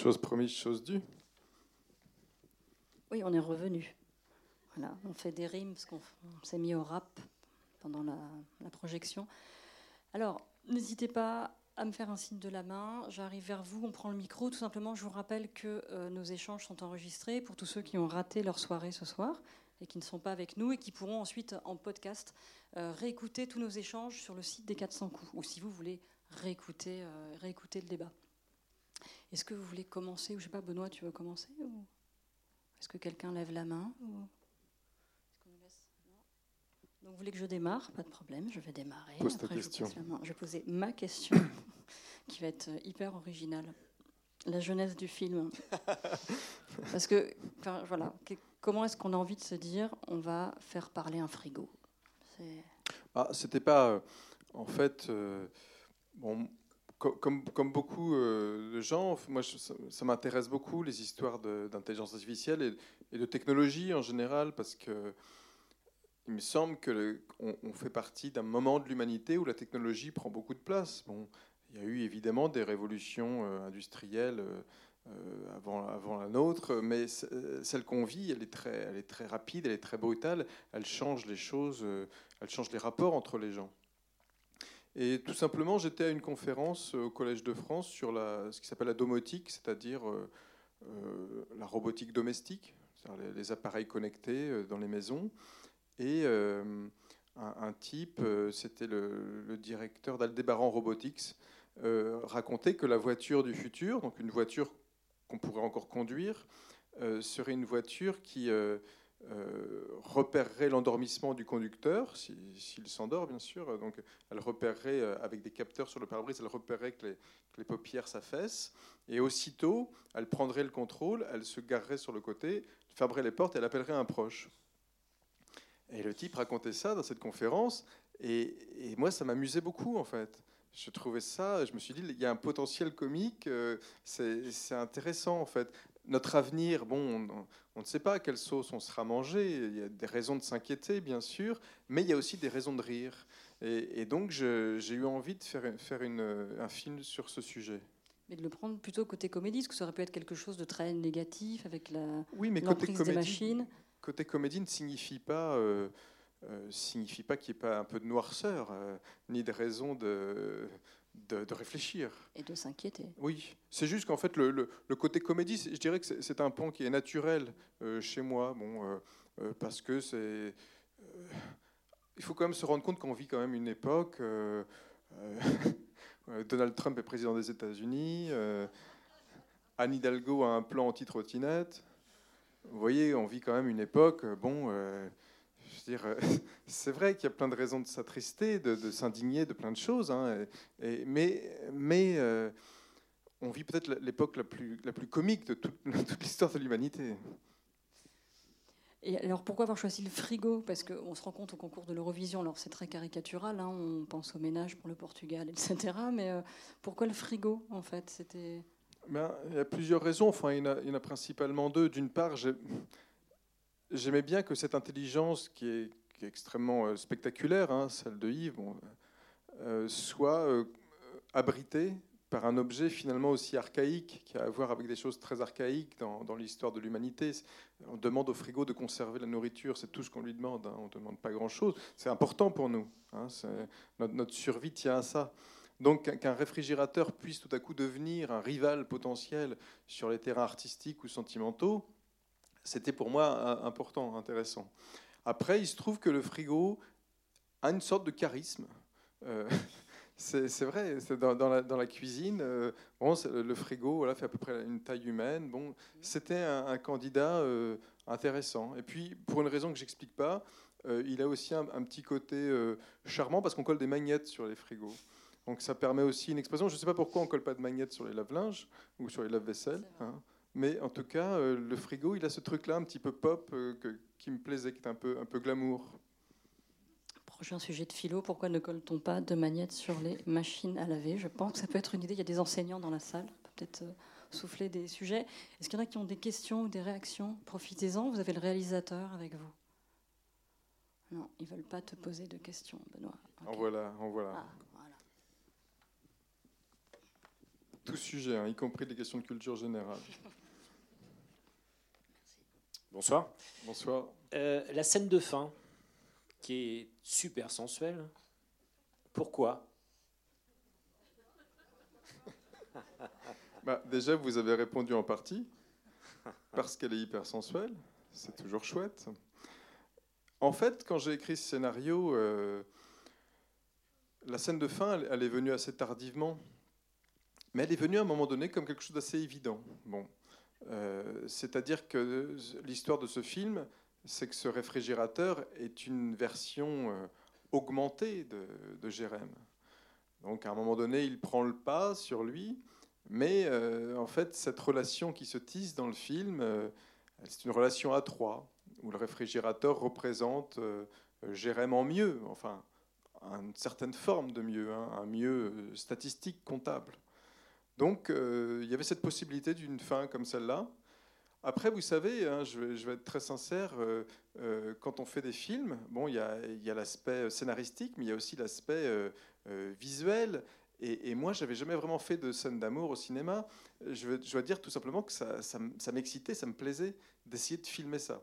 Chose promise, chose due. Oui, on est revenu. Voilà, on fait des rimes parce qu'on s'est mis au rap pendant la, projection. Alors, n'hésitez pas à me faire un signe de la main. J'arrive vers vous, on prend le micro. Tout simplement, je vous rappelle que euh, nos échanges sont enregistrés pour tous ceux qui ont raté leur soirée ce soir et qui ne sont pas avec nous et qui pourront ensuite en podcast euh, réécouter tous nos échanges sur le site des 400 coups ou si vous voulez réécouter, euh, réécouter le débat. Est-ce que vous voulez commencer ou je sais pas, Benoît, tu veux commencer ou est-ce que quelqu'un lève la main ou... Donc vous voulez que je démarre? Pas de problème, je vais démarrer. Pose ta question. Je, vais poser ma question, qui va être hyper originale. La jeunesse du film. Parce que, enfin, voilà, comment est-ce qu'on a envie de se dire on va faire parler un frigo? Ah, C'était pas. Euh, en fait, euh, bon, comme, beaucoup euh, de gens, moi, ça, m'intéresse beaucoup les histoires d'intelligence artificielle et, de technologie en général, parce que il me semble qu'on on fait partie d'un moment de l'humanité où la technologie prend beaucoup de place. Bon, il y a eu évidemment des révolutions euh, industrielles euh, avant, avant la nôtre, mais celle qu'on vit, elle est, très, elle est très rapide, elle est très brutale, elle change les choses, elle change les rapports entre les gens. Et tout simplement, j'étais à une conférence au Collège de France sur la, ce qui s'appelle la domotique, c'est-à-dire la robotique domestique, les, appareils connectés dans les maisons. Et euh, un, type, euh, c'était le, directeur d'Aldebaran Robotics, euh, racontait que la voiture du futur, donc une voiture qu'on pourrait encore conduire, serait une voiture qui repérerait l'endormissement du conducteur, s'il s'endort bien sûr. Donc elle repérerait avec des capteurs sur le pare-brise, elle repérerait que les, que les paupières s'affaissent. Et aussitôt, elle prendrait le contrôle, elle se garerait sur le côté, fermerait les portes et elle appellerait un proche. Et le type racontait ça dans cette conférence, et, moi, ça m'amusait beaucoup, en fait. Je trouvais ça, je me suis dit, il y a un potentiel comique, euh, c'est intéressant, en fait. Notre avenir, bon, on, ne sait pas à quelle sauce on sera mangé, il y a des raisons de s'inquiéter, bien sûr, mais il y a aussi des raisons de rire. Et, donc, j'ai eu envie de faire, faire une, un film sur ce sujet. Mais de le prendre plutôt côté comédie, parce que ça aurait pu être quelque chose de très négatif avec la oui, mais côté comédie, des machines côté comédie ne signifie pas, euh, euh, signifie pas qu'il n'y ait pas un peu de noirceur, euh, ni de raison de, de, réfléchir. Et de s'inquiéter. Oui, c'est juste qu'en fait, le, le, côté comédie, je dirais que c'est un pan qui est naturel chez moi, bon, parce que c'est. il faut quand même se rendre compte qu'on vit quand même une époque. Donald Trump est président des États-Unis. Anne Hidalgo a un plan anti-trottinette vous voyez, on vit quand même une époque, euh, bon, euh, je veux dire, c'est vrai qu'il y a plein de raisons de s'attrister, de, s'indigner de plein de choses, hein, mais, mais euh, on vit peut-être l'époque la plus, la plus comique de toute, l'histoire de l'humanité. Et alors pourquoi avoir choisi le frigo? Parce qu'on se rend compte au concours de l'Eurovision, alors c'est très caricatural, hein, on pense au ménage pour le Portugal, etc. Mais pourquoi le frigo en fait? C'était ben, il y a plusieurs raisons. Enfin, il y en a, principalement deux. D'une part, j'aimais bien que cette intelligence, qui est, extrêmement euh, spectaculaire, hein, celle de Yves, euh, soit euh, abritée par un objet finalement aussi archaïque, qui a à voir avec des choses très archaïques dans, l'histoire de l'humanité. On demande au frigo de conserver la nourriture, c'est tout ce qu'on lui demande. Hein. On ne demande pas grand-chose. C'est important pour nous. Hein. Notre, notre, survie tient à ça. Donc qu'un réfrigérateur puisse tout à coup devenir un rival potentiel sur les terrains artistiques ou sentimentaux, c'était pour moi important, intéressant. Après, il se trouve que le frigo a une sorte de charisme. Euh, c'est vrai, dans, dans, la, dans, la, cuisine, euh, bon, le frigo voilà, fait à peu près une taille humaine. Bon, C'était un, candidat euh, intéressant. Et puis, pour une raison que j'explique pas, il a aussi un, un petit côté charmant parce qu'on colle des magnettes sur les frigos. Donc ça permet aussi une expression. Je ne sais pas pourquoi on ne colle pas de magnettes sur les lave-linges ou sur les lave-vaisselle. Hein. Mais en tout cas, euh, le frigo, il a ce truc-là un petit peu pop euh, qui me plaisait, qui est un peu, un peu glamour. Prochain sujet de philo, pourquoi ne colle-t-on pas de magnettes sur les machines à laver? Je pense que ça peut être une idée. Il y a des enseignants dans la salle, peut-être euh, souffler des sujets. Est-ce qu'il y en a qui ont des questions ou des réactions? Profitez-en, vous avez le réalisateur avec vous. Non, ils ne veulent pas te poser de questions, Benoît. En voilà, en voilà. Ah. Tout sujet, hein, y compris des questions de culture générale. Bonsoir. Bonsoir. Euh, la scène de fin, qui est super sensuelle, pourquoi? Bah, Déjà, vous avez répondu en partie, parce qu'elle est hyper sensuelle, c'est toujours chouette. En fait, quand j'ai écrit ce scénario, euh, la scène de fin, elle, est venue assez tardivement, mais elle est venue à un moment donné comme quelque chose d'assez évident. Bon, euh, c'est-à-dire que l'histoire de ce film, c'est que ce réfrigérateur est une version euh, augmentée de, de Jérém. Donc à un moment donné, il prend le pas sur lui, mais euh, en fait, cette relation qui se tisse dans le film, c'est une relation à trois, où le réfrigérateur représente Jérém en mieux, enfin, une certaine forme de mieux, hein, un mieux statistique, comptable. Donc euh, il y avait cette possibilité d'une fin comme celle-là. Après, vous savez, hein, je, vais, être très sincère, euh, euh, quand on fait des films, bon, il y a, l'aspect scénaristique, mais il y a aussi l'aspect visuel. Et, et, moi, j'avais jamais vraiment fait de scène d'amour au cinéma. Je, dois dire tout simplement que ça, ça m'excitait, ça me plaisait d'essayer de filmer ça.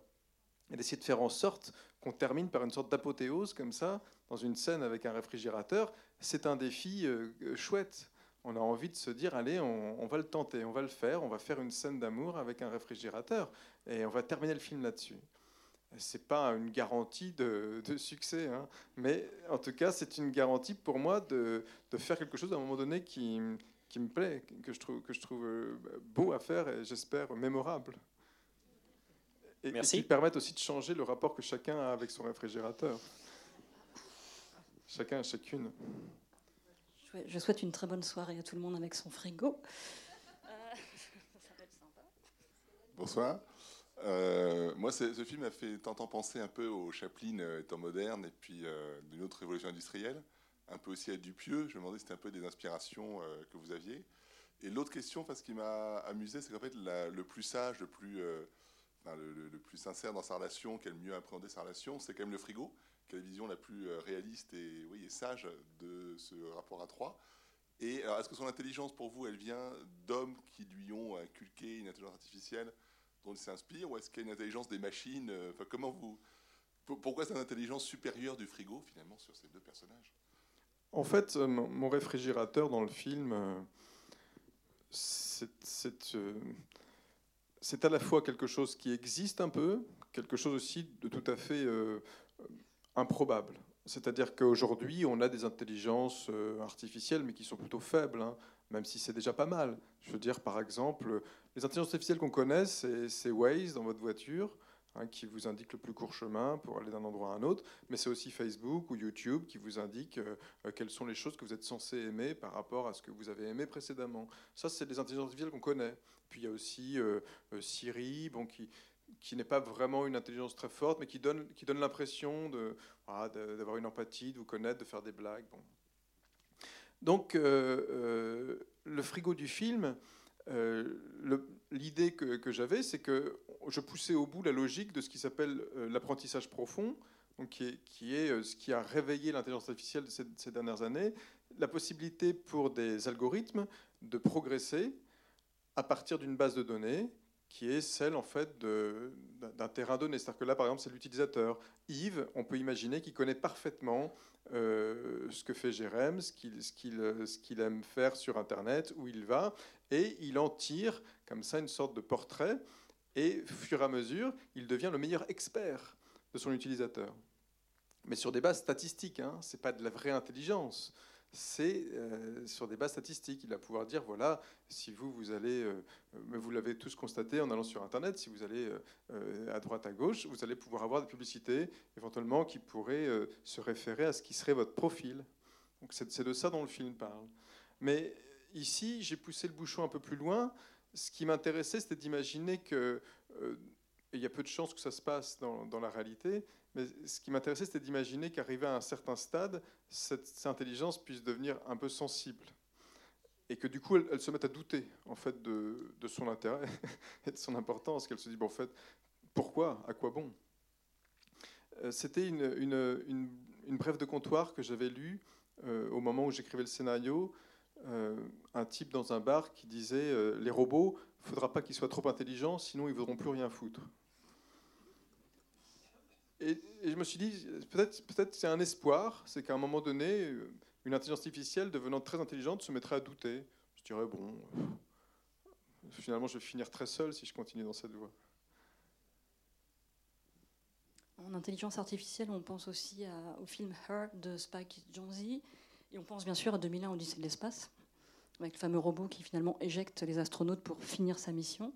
Et d'essayer de faire en sorte qu'on termine par une sorte d'apothéose comme ça, dans une scène avec un réfrigérateur. C'est un défi chouette on a envie de se dire allez, on, va le tenter, on va le faire, on va faire une scène d'amour avec un réfrigérateur et on va terminer le film là-dessus. C'est pas une garantie de, succès, hein, mais en tout cas, c'est une garantie pour moi de, faire quelque chose à un moment donné qui, me plaît, que je trouve, que je trouve euh, beau à faire et j'espère mémorable. Et, Merci. et qui permettent aussi de changer le rapport que chacun a avec son réfrigérateur. Chacun, chacune. Je souhaite une très bonne soirée à tout le monde avec son frigo. Euh, ça va être sympa. Bonsoir. Euh, moi, ce film m'a fait tant penser un peu au Chaplin euh, étant moderne et puis d'une autre révolution industrielle, un peu aussi à Dupieux. Je me demandais si c'était un peu des inspirations que vous aviez. Et l'autre question, parce qu'il m'a amusé, c'est qu'en fait, le plus sage, le plus, le, plus sincère dans sa relation, qui a le mieux appréhendé sa relation, c'est quand même le frigo qui la vision la plus euh, réaliste et, oui, sage de ce rapport à trois. Et est-ce que son intelligence, pour vous, elle vient d'hommes qui lui ont inculqué une intelligence artificielle dont il s'inspire, ou est-ce qu'il y a une intelligence des machines euh, Enfin, comment vous Pourquoi c'est une intelligence supérieure du frigo finalement sur ces deux personnages? En fait, euh, mon réfrigérateur dans le film, c'est à la fois quelque chose qui existe un peu, quelque chose aussi de tout à fait improbable. C'est-à-dire qu'aujourd'hui, on a des intelligences euh, artificielles, mais qui sont plutôt faibles, hein, même si c'est déjà pas mal. Je veux dire, par exemple, les intelligences artificielles qu'on connaît, c'est Waze dans votre voiture, hein, qui vous indique le plus court chemin pour aller d'un endroit à un autre, mais c'est aussi Facebook ou YouTube qui vous indique euh, euh, quelles sont les choses que vous êtes censé aimer par rapport à ce que vous avez aimé précédemment. Ça, c'est des intelligences artificielles qu'on connaît. Puis il y a aussi Siri, bon, qui, qui n'est pas vraiment une intelligence très forte, mais qui donne, qui donne l'impression d'avoir une empathie, de vous connaître, de faire des blagues. Bon. Donc, euh, euh, le frigo du film, euh, l'idée que, j'avais, c'est que je poussais au bout la logique de ce qui s'appelle l'apprentissage profond, donc qui, est, qui est, ce qui a réveillé l'intelligence artificielle ces dernières années, la possibilité pour des algorithmes de progresser à partir d'une base de données qui est celle en fait d'un terrain donné. C'est-à-dire que là, par exemple, c'est l'utilisateur. Yves, on peut imaginer qu'il connaît parfaitement euh, ce que fait Jérém, ce qu'il aime faire sur Internet, où il va, et il en tire comme ça une sorte de portrait, et au fur et à mesure, il devient le meilleur expert de son utilisateur. Mais sur des bases statistiques, hein, ce n'est pas de la vraie intelligence c'est euh, sur des bases statistiques. Il va pouvoir dire voilà, si vous, vous allez, euh, vous l'avez tous constaté en allant sur Internet, si vous allez euh, à droite, à gauche, vous allez pouvoir avoir des publicités éventuellement qui pourraient se référer à ce qui serait votre profil. Donc c'est de ça dont le film parle. Mais ici, j'ai poussé le bouchon un peu plus loin. Ce qui m'intéressait, c'était d'imaginer que il y a peu de chances que ça se passe dans la réalité, mais ce qui m'intéressait, c'était d'imaginer qu'arrivé à un certain stade, cette, intelligence puisse devenir un peu sensible. Et que du coup, elle, se mette à douter en fait, de, son intérêt et de son importance. Qu'elle se dit, bon, en fait, pourquoi? À quoi bon? Euh, C'était une, une, une, brève de comptoir que j'avais lue euh, au moment où j'écrivais le scénario, un type dans un bar qui disait les robots, il ne faudra pas qu'ils soient trop intelligents, sinon ils ne voudront plus rien foutre. Et, je me suis dit, peut-être peut c'est un espoir, c'est qu'à un moment donné, une intelligence artificielle devenant très intelligente se mettrait à douter. Je dirais, bon, finalement, je vais finir très seul si je continue dans cette voie. En intelligence artificielle, on pense aussi au film Her de Spike Jonze, et on pense bien sûr à 2001 Odyssée de l'espace, avec le fameux robot qui finalement éjecte les astronautes pour finir sa mission.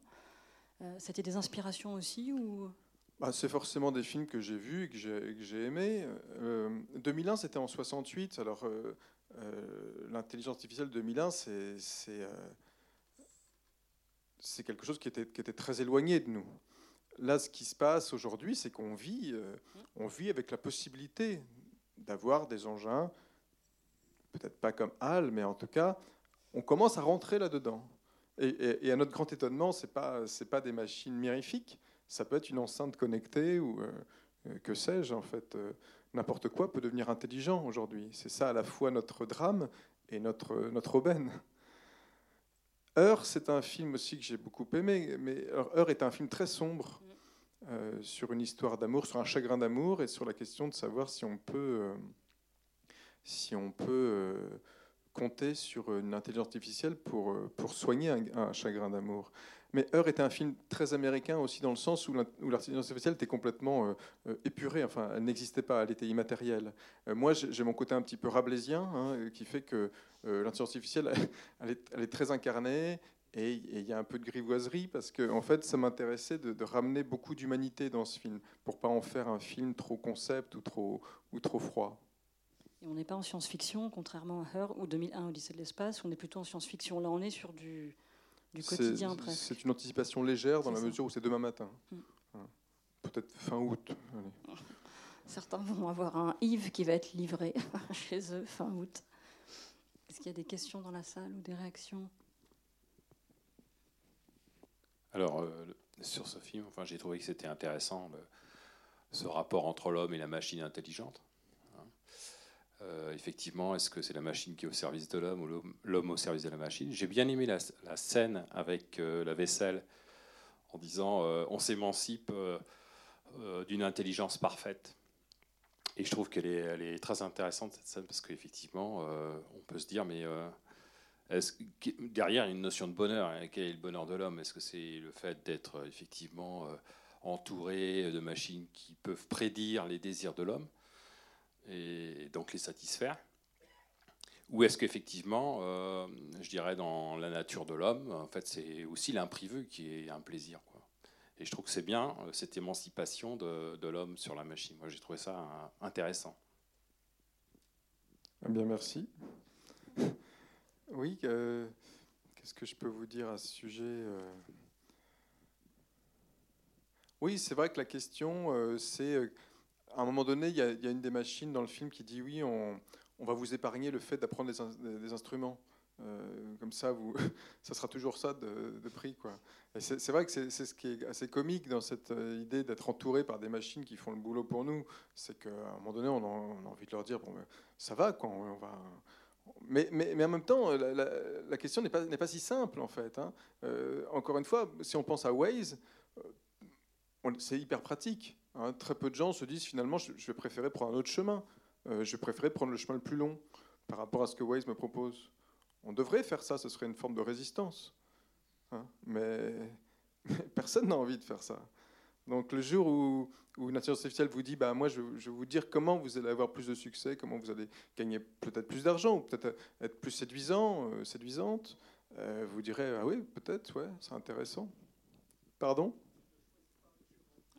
Euh, c'était des inspirations aussi ou bah, C'est forcément des films que j'ai vus et que j'ai aimés. 2001, euh, c'était en 68. Alors, euh, l'intelligence artificielle 2001, c'est quelque chose qui était, qui était très éloigné de nous. Là, ce qui se passe aujourd'hui, c'est qu'on vit, on vit avec la possibilité d'avoir des engins, peut-être pas comme HAL, mais en tout cas, on commence à rentrer là-dedans. Et, à notre grand étonnement, ce n'est pas, pas des machines mirifiques, ça peut être une enceinte connectée ou euh, que sais-je, en fait. Euh, n'importe quoi peut devenir intelligent aujourd'hui. C'est ça à la fois notre drame et notre, notre aubaine. Heure, c'est un film aussi que j'ai beaucoup aimé, mais Heure est un film très sombre euh, sur une histoire d'amour, sur un chagrin d'amour et sur la question de savoir si on peut, si on peut compter sur une intelligence artificielle pour, euh, pour soigner un, chagrin d'amour. Mais Heure était un film très américain aussi dans le sens où l'intelligence artificielle était complètement euh, euh, épurée, enfin elle n'existait pas, elle était immatérielle. moi j'ai mon côté un petit peu rablaisien hein, qui fait que l'intelligence artificielle elle est, très incarnée et il y a un peu de grivoiserie parce que en fait ça m'intéressait de, de, ramener beaucoup d'humanité dans ce film pour pas en faire un film trop concept ou trop, ou trop froid. Et on n'est pas en science-fiction, contrairement à Her ou 2001 Odyssée de l'espace, on est plutôt en science-fiction. Là, on est sur du, du quotidien presque. C'est une anticipation légère dans la mesure où c'est demain matin. Mm. Peut-être fin août. Certains vont avoir un Yves qui va être livré chez eux fin août. Est-ce qu'il y a des questions dans la salle ou des réactions? Alors, euh, sur ce film, enfin, j'ai trouvé que c'était intéressant, ce rapport entre l'homme et la machine intelligente. Euh, effectivement, est-ce que c'est la machine qui est au service de l'homme ou l'homme au service de la machine? J'ai bien aimé la, scène avec euh, la vaisselle en disant euh, on s'émancipe d'une intelligence parfaite. Et je trouve qu'elle est, très intéressante cette scène parce qu'effectivement, on peut se dire mais derrière il y a une notion de bonheur. Hein, quel est le bonheur de l'homme? Est-ce que c'est le fait d'être effectivement entouré de machines qui peuvent prédire les désirs de l'homme? Et donc les satisfaire Ou est-ce qu'effectivement, euh, je dirais dans la nature de l'homme, en fait, c'est aussi l'imprévu qui est un plaisir. Et je trouve que c'est bien euh, cette émancipation de, de l'homme sur la machine. Moi, j'ai trouvé ça euh, intéressant. Eh bien, merci. Oui, qu'est-ce que je peux vous dire à ce sujet Oui, c'est vrai que la question, c'est à un moment donné, il y, a, une des machines dans le film qui dit oui, on, va vous épargner le fait d'apprendre des, instruments. Euh, comme ça, ça sera toujours ça de, prix. Quoi. c'est, vrai que c'est, ce qui est assez comique dans cette euh, idée d'être entouré par des machines qui font le boulot pour nous. C'est qu'à un moment donné, on, a envie de leur dire bon, ça va, quoi, on va. Mais, mais, mais, en même temps, la, question n'est pas, pas si simple en fait. Hein. Euh, encore une fois, si on pense à Waze, c'est hyper pratique. Hein, très peu de gens se disent finalement je, vais préférer prendre un autre chemin. Euh, je vais préférer prendre le chemin le plus long par rapport à ce que Waze me propose. On devrait faire ça, ce serait une forme de résistance. Hein, mais, personne n'a envie de faire ça. Donc le jour où, une intelligence artificielle vous dit bah, moi je, vais vous dire comment vous allez avoir plus de succès, comment vous allez gagner peut-être plus d'argent, ou peut-être être plus séduisant, euh, séduisante, euh, vous direz ah oui, peut-être, ouais, c'est intéressant. Pardon?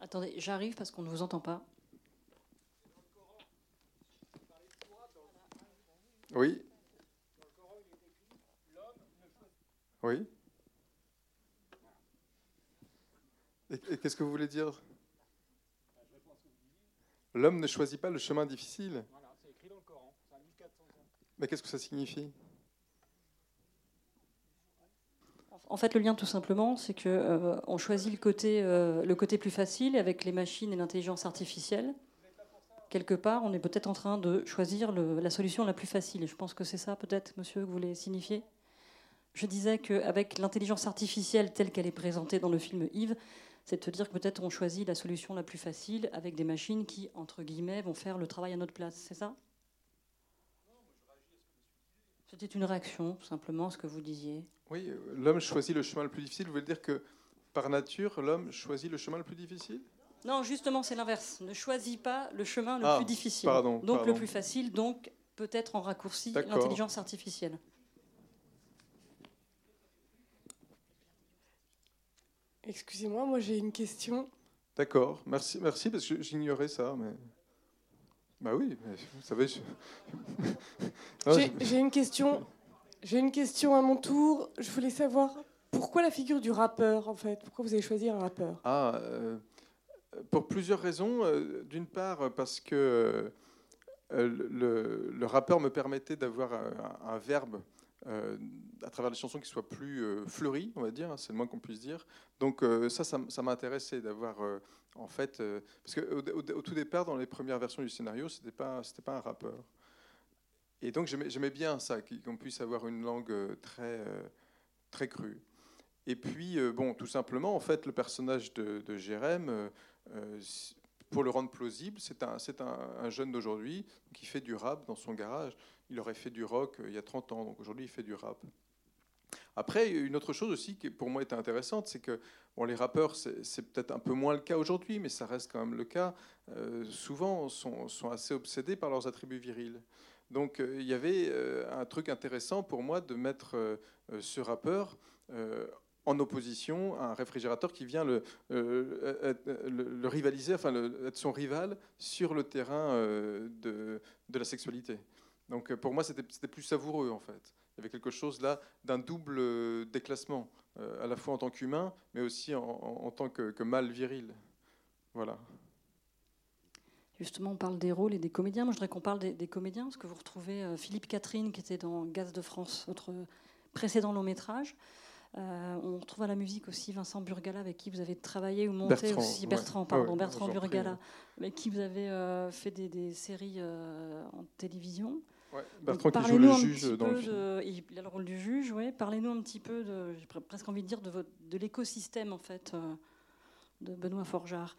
Attendez, j'arrive parce qu'on ne vous entend pas. Oui. Oui. Et, qu'est-ce que vous voulez dire? L'homme ne choisit pas le chemin difficile. Mais qu'est-ce que ça signifie? En fait, le lien, tout simplement, c'est que euh, on choisit le côté, euh, le côté plus facile avec les machines et l'intelligence artificielle. quelque part, on est peut-être en train de choisir la solution la plus facile. Je pense que c'est ça, peut-être, monsieur, que vous voulez signifier. Je disais qu'avec l'intelligence artificielle telle qu'elle est présentée dans le film Yves, c'est de dire que peut-être on choisit la solution la plus facile avec des machines qui, entre guillemets, vont faire le travail à notre place. C'est ça? C'était une réaction, tout simplement, à ce que vous disiez. Oui, l'homme choisit le chemin le plus difficile. Vous voulez dire que, par nature, l'homme choisit le chemin le plus difficile? Non, justement, c'est l'inverse. Ne choisis pas le chemin le ah, plus difficile. donc le plus facile, donc peut-être en raccourci l'intelligence artificielle. Excusez-moi, moi, j'ai une question. D'accord, merci, merci parce que j'ignorais ça, mais bah oui, vous savez. j'ai une question. J'ai une question à mon tour. Je voulais savoir pourquoi la figure du rappeur en fait? Pourquoi vous avez choisi un rappeur? Ah. Euh, pour plusieurs raisons. Euh, d'une part, parce que euh, le, rappeur me permettait d'avoir un, verbe euh, à travers des chansons qui soient plus fleuries, on va dire, hein, c'est le moins qu'on puisse dire. Donc ça, ça, m'a intéressé d'avoir, en fait, parce qu'au au, tout départ, dans les premières versions du scénario, c'était pas, pas un rappeur. Et donc j'aimais bien ça, qu'on puisse avoir une langue très, très crue. Et puis, bon, tout simplement, en fait, le personnage de, Jérém, euh, pour le rendre plausible, c'est un, un, un, jeune d'aujourd'hui qui fait du rap dans son garage. Il aurait fait du rock euh, il y a 30 ans, donc aujourd'hui il fait du rap. Après, une autre chose aussi qui pour moi était intéressante, c'est que bon, les rappeurs, c'est peut-être un peu moins le cas aujourd'hui, mais ça reste quand même le cas, euh, souvent sont, sont, assez obsédés par leurs attributs virils. Donc il y avait un truc intéressant pour moi de mettre ce rappeur en opposition à un réfrigérateur qui vient le, euh, le, rivaliser, enfin être son rival sur le terrain euh, de, la sexualité. Donc euh, pour moi, c'était plus savoureux en fait. Il y avait quelque chose là d'un double déclassement, à la fois en tant qu'humain, mais aussi en, tant que, que mâle viril. Voilà. Justement, on parle des rôles et des comédiens. Moi, je voudrais qu'on parle des, des, comédiens, parce que vous retrouvez Philippe Catherine, qui était dans Gaz de France, votre précédent long métrage. Euh, on retrouve à la musique aussi Vincent Burgala, avec qui vous avez travaillé ou monté aussi. Bertrand, pardon, Bertrand Burgala, avec qui vous avez euh, fait des, séries euh, en télévision. Bertrand qui joue le juge dans le film. il a le rôle du juge, ouais. Parlez-nous un petit peu, de, j'ai presque envie de dire, de, de l'écosystème en fait de Benoît Forgeard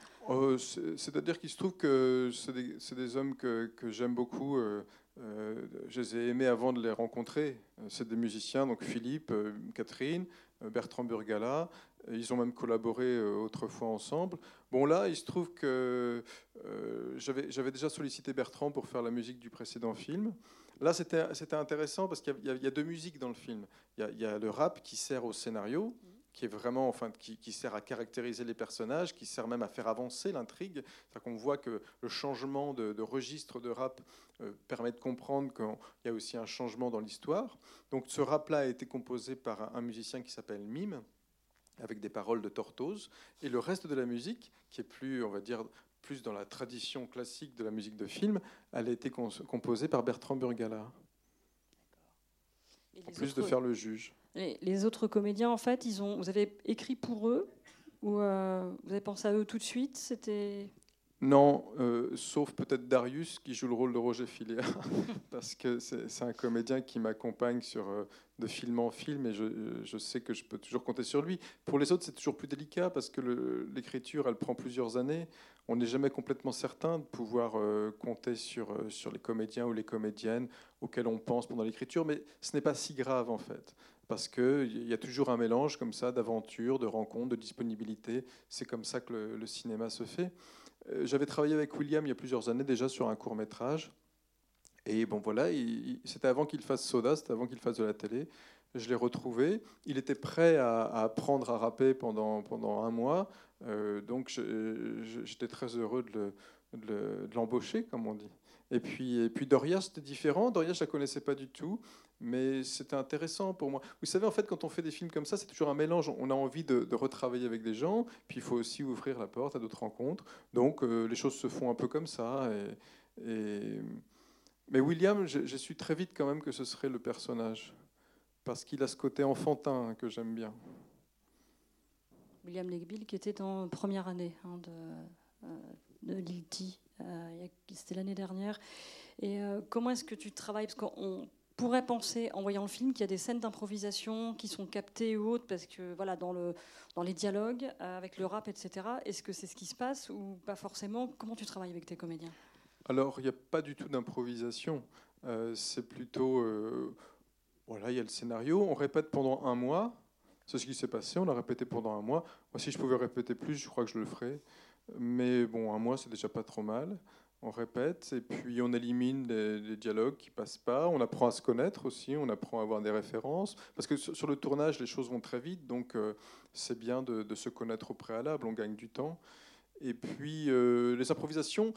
C'est-à-dire qu'il se trouve que c'est des, des, hommes que, que j'aime beaucoup. Euh, je les ai aimés avant de les rencontrer. Euh, c'est des musiciens, donc Philippe, euh, Catherine, Bertrand Burgala. Ils ont même collaboré autrefois ensemble. Bon, là, il se trouve que j'avais déjà sollicité Bertrand pour faire la musique du précédent film. Là, c'était intéressant parce qu'il y, a deux musiques dans le film. Il y, a, le rap qui sert au scénario, qui est vraiment, enfin, qui, sert à caractériser les personnages, qui sert même à faire avancer l'intrigue. C'est-à-dire qu'on voit que le changement de, registre de rap euh, permet de comprendre qu'il y a aussi un changement dans l'histoire. Donc ce rap-là a été composé par un, musicien qui s'appelle Mime, avec des paroles de Tortoise, et le reste de la musique, qui est plus, on va dire, plus dans la tradition classique de la musique de film, elle a été composée par Bertrand Burgala. En plus de faire le juge. Les, autres comédiens, en fait, ils ont, vous avez écrit pour eux ou euh, vous avez pensé à eux tout de suite C'était non, euh, sauf peut-être Darius qui joue le rôle de Roger Filière, parce que c'est un comédien qui m'accompagne sur euh, de film en film et je, sais que je peux toujours compter sur lui. Pour les autres, c'est toujours plus délicat parce que l'écriture, elle prend plusieurs années. On n'est jamais complètement certain de pouvoir compter sur, sur les comédiens ou les comédiennes auxquels on pense pendant l'écriture, mais ce n'est pas si grave en fait parce qu'il y a toujours un mélange comme ça d'aventure, de rencontres, de disponibilité. C'est comme ça que le, cinéma se fait. Euh, j'avais travaillé avec William il y a plusieurs années déjà sur un court métrage. Et bon voilà, c'était avant qu'il fasse Soda, c'était avant qu'il fasse de la télé. Je l'ai retrouvé. Il était prêt à, apprendre à rapper pendant, pendant un mois. Euh, donc j'étais très heureux de l'embaucher, comme on dit. Et puis, et puis Doria, c'était différent. Doria, je ne la connaissais pas du tout mais c'était intéressant pour moi. Vous savez, en fait, quand on fait des films comme ça, c'est toujours un mélange. On a envie de, retravailler avec des gens, puis il faut aussi ouvrir la porte à d'autres rencontres. Donc, euh, les choses se font un peu comme ça. Mais William, j'ai su très vite quand même que ce serait le personnage, parce qu'il a ce côté enfantin que j'aime bien. William Legbill, qui était en première année hein, de, euh, de c'était l'année dernière. Et comment est-ce que tu travailles? Parce qu'on pourrait penser, en voyant le film, qu'il y a des scènes d'improvisation qui sont captées ou autres, parce que voilà, dans, le, dans les dialogues, avec le rap, etc. Est-ce que c'est ce qui se passe ou pas forcément? Comment tu travailles avec tes comédiens? Alors, il n'y a pas du tout d'improvisation. c'est plutôt voilà, il y a le scénario, on répète pendant un mois. C'est ce qui s'est passé, on l'a répété pendant un mois. Moi, si je pouvais répéter plus, je crois que je le ferais. Mais bon, un mois, c'est déjà pas trop mal. On répète et puis on élimine les, dialogues qui passent pas. On apprend à se connaître aussi, on apprend à avoir des références. Parce que sur le tournage, les choses vont très vite, donc euh, c'est bien de, se connaître au préalable, on gagne du temps. Et puis euh, les improvisations,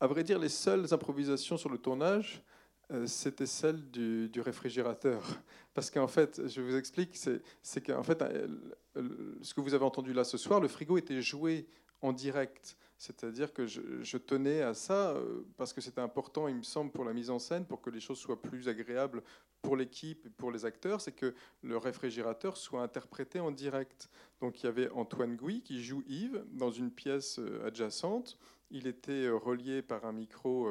à vrai dire, les seules improvisations sur le tournage, euh, c'était celle du, réfrigérateur. Parce qu'en fait, je vous explique, c'est qu'en fait, ce que vous avez entendu là ce soir, le frigo était joué en direct. C'est-à-dire que je, tenais à ça euh, parce que c'était important, il me semble, pour la mise en scène, pour que les choses soient plus agréables pour l'équipe et pour les acteurs, c'est que le réfrigérateur soit interprété en direct. Donc il y avait Antoine Gouy qui joue Yves dans une pièce adjacente. Il était relié par un micro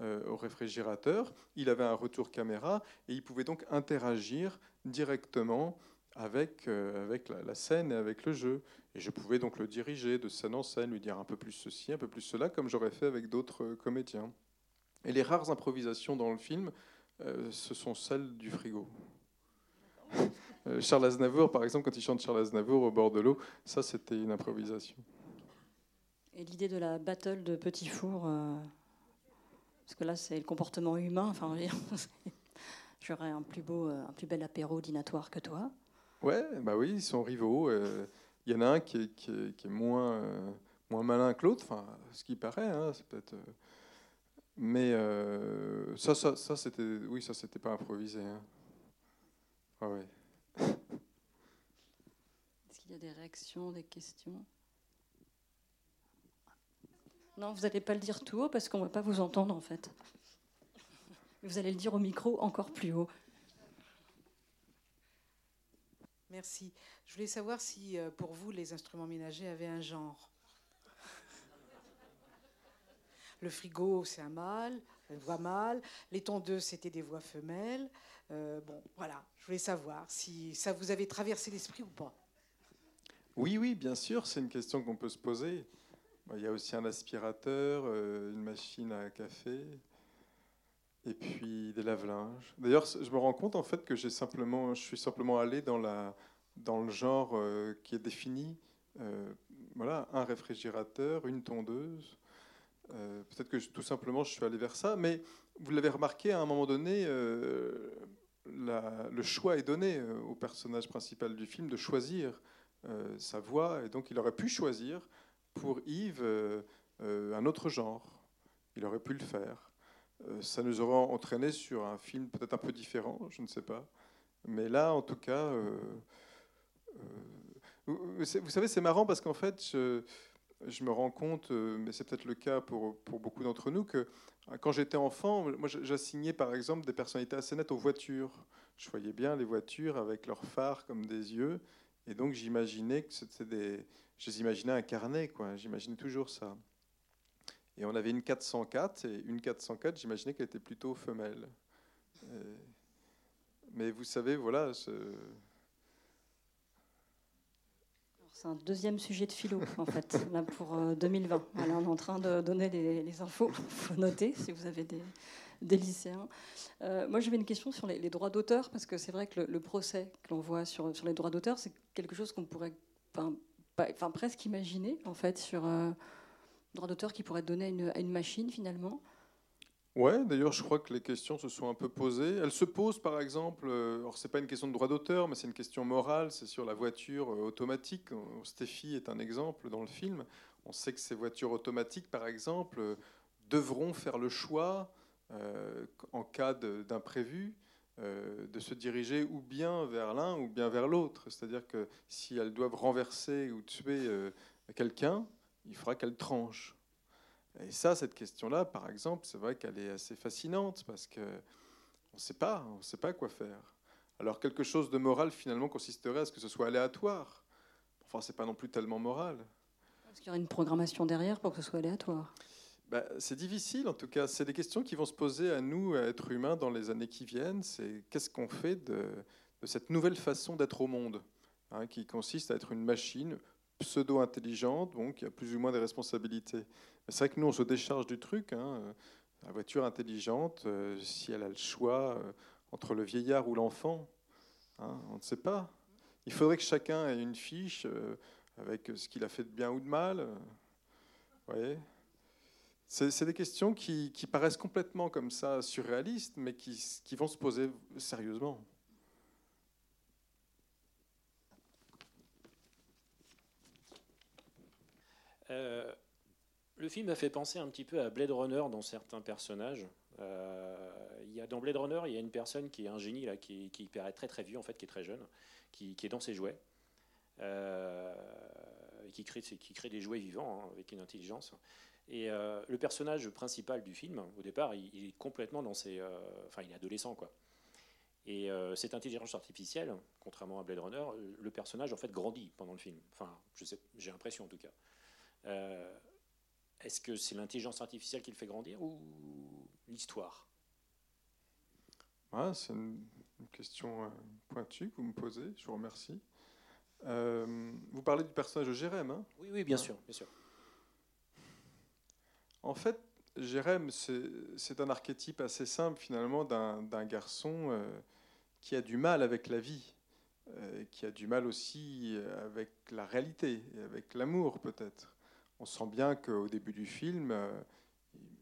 euh, au réfrigérateur. Il avait un retour caméra et il pouvait donc interagir directement avec, euh, avec la, scène et avec le jeu. Et je pouvais donc le diriger de scène en scène, lui dire un peu plus ceci, un peu plus cela, comme j'aurais fait avec d'autres euh, comédiens. Et les rares improvisations dans le film, ce sont celles du frigo. Charles Aznavour, par exemple, quand il chante Charles Aznavour au bord de l'eau, ça c'était une improvisation. Et l'idée de la battle de Petit Four parce que là, c'est le comportement humain. Enfin, j'aurais un plus beau, un plus bel apéro dînatoire que toi. Ouais, bah oui, ils sont rivaux. Euh, il y en a un qui est, euh, moins malin que l'autre, enfin, ce qui paraît. Hein, peut être, euh, mais ça, ça, ça c'était, oui, ça, c'était pas improvisé. Hein. Ah. Est-ce qu'il y a des réactions, des questions? Non, vous n'allez pas le dire tout haut parce qu'on ne va pas vous entendre en fait. Vous allez le dire au micro encore plus haut. Merci. Je voulais savoir si euh, pour vous les instruments ménagers avaient un genre. Le frigo, c'est un mâle, une voix mâle. Les tondeuses, c'était des voix femelles. Euh, bon, voilà. Je voulais savoir si ça vous avait traversé l'esprit ou pas. Oui, oui, bien sûr, c'est une question qu'on peut se poser. Il y a aussi un aspirateur, euh, une machine à café, et puis des lave-linges. D'ailleurs, je me rends compte en fait que j'ai simplement, je suis simplement allé dans, la, dans le genre euh, qui est défini. Euh, voilà, un réfrigérateur, une tondeuse. Peut-être que tout simplement je suis allé vers ça, mais vous l'avez remarqué à un moment donné, le choix est donné au personnage principal du film de choisir sa voix, et donc il aurait pu choisir pour Yves euh, euh, un autre genre. Il aurait pu le faire. Euh, ça nous aurait entraîné sur un film peut-être un peu différent, je ne sais pas. Mais là, en tout cas, vous, savez, c'est marrant parce qu'en fait, je, me rends compte, mais c'est peut-être le cas pour, pour beaucoup d'entre nous, que quand j'étais enfant, moi j'assignais par exemple des personnalités assez nettes aux voitures. Je voyais bien les voitures avec leurs phares comme des yeux, et donc j'imaginais que c'était des, je les imaginais incarnés, quoi. J'imaginais toujours ça. Et on avait une 404, et une 404, j'imaginais qu'elle était plutôt femelle. mais vous savez, voilà. C'est un deuxième sujet de philo, en fait, là pour 2020. Euh, on est en train de donner les, infos. Il faut noter si vous avez des, des lycéens. Euh, moi, j'avais une question sur les, droits d'auteur, parce que c'est vrai que le, procès que l'on voit sur, sur les droits d'auteur, c'est quelque chose qu'on pourrait enfin, presque imaginer, en fait, sur euh, droit d'auteur qui pourrait être donné à une, machine, finalement. Ouais, d'ailleurs, je crois que les questions se sont un peu posées. Elles se posent, par exemple, euh, alors c'est pas une question de droit d'auteur, mais c'est une question morale, c'est sur la voiture euh, automatique. Stéphie est un exemple dans le film. On sait que ces voitures automatiques, par exemple, devront faire le choix, en cas d'imprévu, euh, de se diriger ou bien vers l'un ou bien vers l'autre. C'est-à-dire que si elles doivent renverser ou tuer euh, quelqu'un, il faudra qu'elles tranchent. Et ça, cette question-là, par exemple, c'est vrai qu'elle est assez fascinante parce que on ne sait pas, on sait pas quoi faire. Alors quelque chose de moral finalement consisterait à ce que ce soit aléatoire. Enfin, c'est pas non plus tellement moral. Est-ce qu'il y aurait une programmation derrière pour que ce soit aléatoire? Bah, C'est difficile, en tout cas. C'est des questions qui vont se poser à nous, à êtres humains, dans les années qui viennent. C'est qu'est-ce qu'on fait de, cette nouvelle façon d'être au monde, hein, qui consiste à être une machine pseudo-intelligente, donc qui a plus ou moins des responsabilités. C'est vrai que nous, on se décharge du truc. Hein. La voiture intelligente, euh, si elle a le choix euh, entre le vieillard ou l'enfant, hein, on ne sait pas. Il faudrait que chacun ait une fiche euh, avec ce qu'il a fait de bien ou de mal. voyez c'est des questions qui, paraissent complètement comme ça surréalistes, mais qui vont se poser sérieusement. Euh, le film a fait penser un petit peu à Blade Runner dans certains personnages. Euh, dans Blade Runner, il y a une personne qui est un génie, là, qui, paraît très très vieux, en fait, qui est très jeune, qui, est dans ses jouets, euh, et qui crée, qui crée des jouets vivants hein, avec une intelligence. Et le personnage principal du film, au départ, il, est complètement dans ses. enfin, il est adolescent, quoi. Et cette intelligence artificielle, contrairement à Blade Runner, le personnage en fait grandit pendant le film. Enfin, j'ai l'impression en tout cas. Euh, est-ce que c'est l'intelligence artificielle qui le fait grandir ou l'histoire? C'est une, question euh, pointue que vous me posez, je vous remercie. Euh, vous parlez du personnage de Jérém hein? Oui, oui, bien sûr, bien sûr. En fait, Jérém, c'est un archétype assez simple finalement d'un garçon qui a du mal avec la vie, qui a du mal aussi avec la réalité, et avec l'amour peut-être on sent bien qu'au début du film, euh,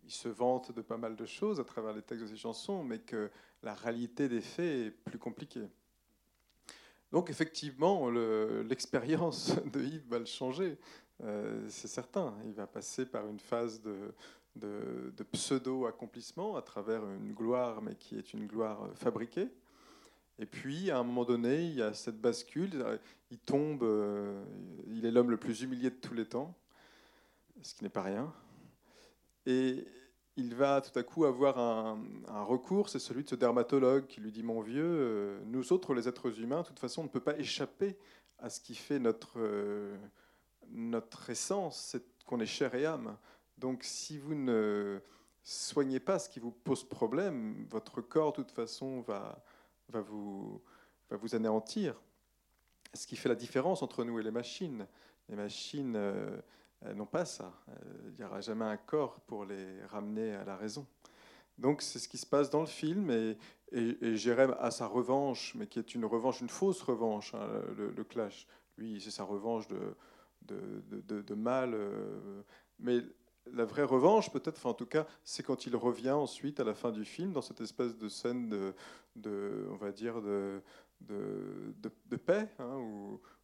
il se vante de pas mal de choses à travers les textes de ses chansons, mais que la réalité des faits est plus compliquée. Donc effectivement, l'expérience de Yves va le changer, euh, c'est certain. Il va passer par une phase de, pseudo-accomplissement à travers une gloire, mais qui est une gloire fabriquée. Et puis, à un moment donné, il y a cette bascule. Il tombe, euh, il est l'homme le plus humilié de tous les temps ce qui n'est pas rien. Et il va tout à coup avoir un, recours, c'est celui de ce dermatologue qui lui dit Mon vieux, euh, nous autres, les êtres humains, de toute façon, on ne peut pas échapper à ce qui fait notre, euh, notre essence, c'est qu'on est chair et âme. Donc si vous ne soignez pas ce qui vous pose problème, votre corps, de toute façon, va, va, vous, va vous anéantir. Ce qui fait la différence entre nous et les machines. Les machines. Euh, non pas ça. Il n'y aura jamais un corps pour les ramener à la raison. Donc c'est ce qui se passe dans le film et, et, Jérém a sa revanche, mais qui est une revanche, une fausse revanche, hein, le, clash. Lui, c'est sa revanche de, mal. Euh, mais la vraie revanche, peut-être, en tout cas, c'est quand il revient ensuite à la fin du film dans cette espèce de scène de, on va dire, de, paix, hein,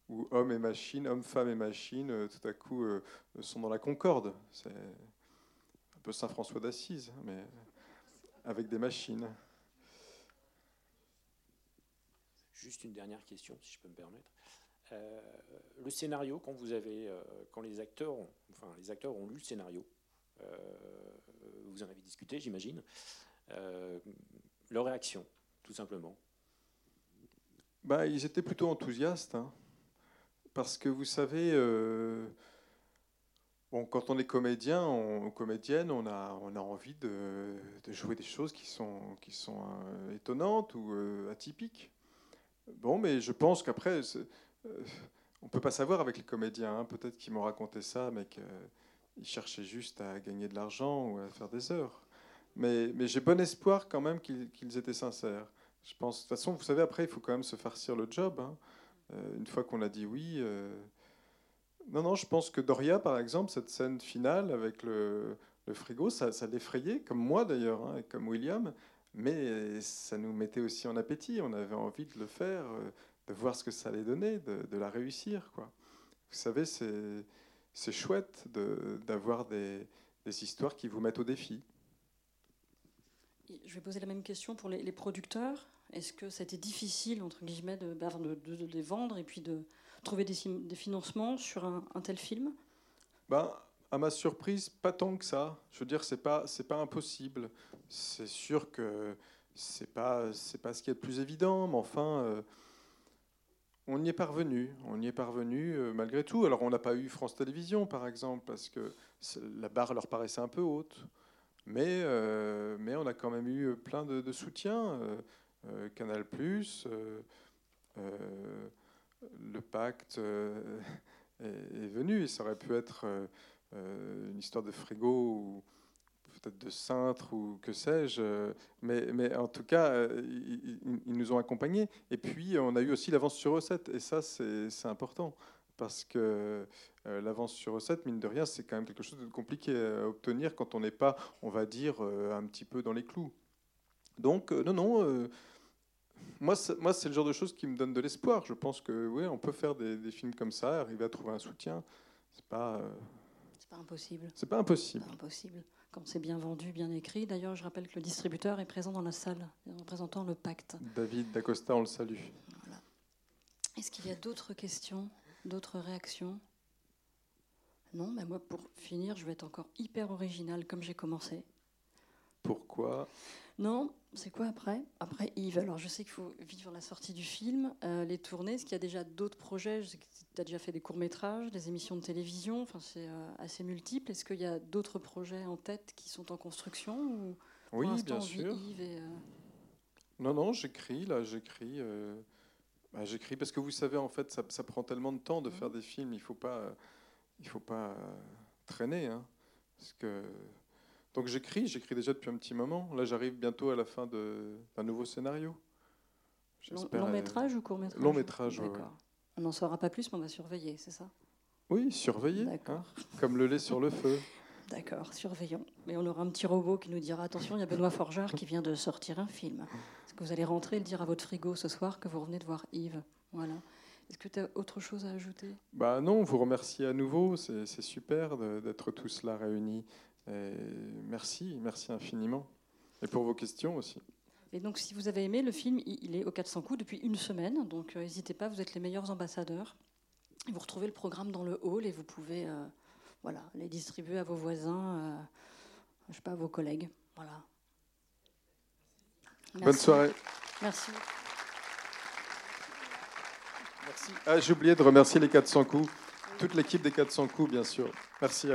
où hommes et machines, hommes, femmes et machines, euh, tout à coup, euh, sont dans la concorde. C'est un peu Saint François d'Assise, mais avec des machines. Juste une dernière question, si je peux me permettre. Euh, le scénario, quand vous avez, quand les acteurs, ont, enfin les acteurs ont lu le scénario, vous en avez discuté, j'imagine. leur réaction, tout simplement. Bah, ils étaient plutôt enthousiastes. Hein parce que vous savez, euh, bon, quand on est comédien, on, comédienne, on a, on a envie de, jouer des choses qui sont, qui sont euh, étonnantes ou euh, atypiques. Bon, mais je pense qu'après, on ne peut pas savoir avec les comédiens. Hein. Peut-être qu'ils m'ont raconté ça, mais qu'ils cherchaient juste à gagner de l'argent ou à faire des heures. Mais, mais j'ai bon espoir quand même qu'ils étaient sincères. Je pense, de toute façon, vous savez, après, il faut quand même se farcir le job. Hein. Euh, une fois qu'on a dit oui. Euh, non, non, je pense que Doria, par exemple, cette scène finale avec le, frigo, ça, l'effrayait, comme moi d'ailleurs, hein, et comme William, mais ça nous mettait aussi en appétit. On avait envie de le faire, euh, de voir ce que ça allait donner, de, la réussir. Vous savez, c'est chouette d'avoir des, histoires qui vous mettent au défi. Je vais poser la même question pour les producteurs. Est-ce que c'était difficile, entre guillemets, bah, de, les vendre et puis de trouver des, financements sur un, tel film? Ben, À ma surprise, pas tant que ça. Je veux dire, c'est pas, pas impossible. C'est sûr que c'est pas, pas ce qui est le plus évident, mais enfin, euh, on y est parvenu. On y est parvenu euh, malgré tout. Alors, on n'a pas eu France Télévisions, par exemple, parce que la barre leur paraissait un peu haute. Mais, euh, mais on a quand même eu plein de, soutien. Canal, le pacte est, venu. Et ça aurait pu être une histoire de frigo ou peut-être de cintre ou que sais-je. Mais, mais, en tout cas, ils, ils, nous ont accompagnés. Et puis, on a eu aussi l'avance sur recette. Et ça, c'est important parce que euh, l'avance sur recette, mine de rien, c'est quand même quelque chose de compliqué à obtenir quand on n'est pas, on va dire, euh, un petit peu dans les clous. Donc, euh, non, non, moi, moi, c'est le genre de choses qui me donne de l'espoir. Je pense que, oui, on peut faire des, films comme ça, arriver à trouver un soutien. C'est pas. c'est pas impossible. C'est pas impossible. Pas impossible. Quand c'est bien vendu, bien écrit. D'ailleurs, je rappelle que le distributeur est présent dans la salle, représentant le pacte. David Dacosta, on le salue. Est-ce qu'il y a d'autres questions? D'autres réactions? Non, mais moi, pour finir, je vais être encore hyper original comme j'ai commencé. Pourquoi? Non, c'est quoi après? Après Yves. Alors, je sais qu'il faut vivre la sortie du film, euh, les tournées. Est-ce qu'il y a déjà d'autres projets? Tu as déjà fait des courts-métrages, des émissions de télévision. Enfin, c'est euh, assez multiple. Est-ce qu'il y a d'autres projets en tête qui sont en construction ou Oui, bien sûr. Euh, non, non, j'écris, là, j'écris. Bah, j'écris parce que vous savez, en fait, ça, prend tellement de temps de faire des films. Il faut pas, il faut pas euh, traîner. Hein, parce que... Donc j'écris, j'écris déjà depuis un petit moment. Là, j'arrive bientôt à la fin d'un nouveau scénario. Long, long, métrage ou court métrage Long métrage. On n'en saura pas plus, mais on va surveiller, c'est ça? Oui, surveiller. Hein, comme le lait sur le feu. D'accord, surveillons. Mais on aura un petit robot qui nous dira attention, il y a Benoît Forgeard qui vient de sortir un film. Est-ce que vous allez rentrer et le dire à votre frigo ce soir que vous revenez de voir Yves Voilà. Est-ce que tu as autre chose à ajouter? Bah non, vous remercie à nouveau. C'est super d'être tous là réunis. merci, merci infiniment. Et pour vos questions aussi. Et donc, si vous avez aimé le film, il est au 400 coups depuis une semaine. Donc, euh, n'hésitez pas, vous êtes les meilleurs ambassadeurs. Vous retrouvez le programme dans le hall et vous pouvez euh, voilà, les distribuer à vos voisins, euh, je sais pas, à vos collègues. Voilà. Bonne soirée. Merci. Merci. Ah, j'ai oublié de remercier les 400 coups, toute l'équipe des 400 coups, bien sûr. Merci.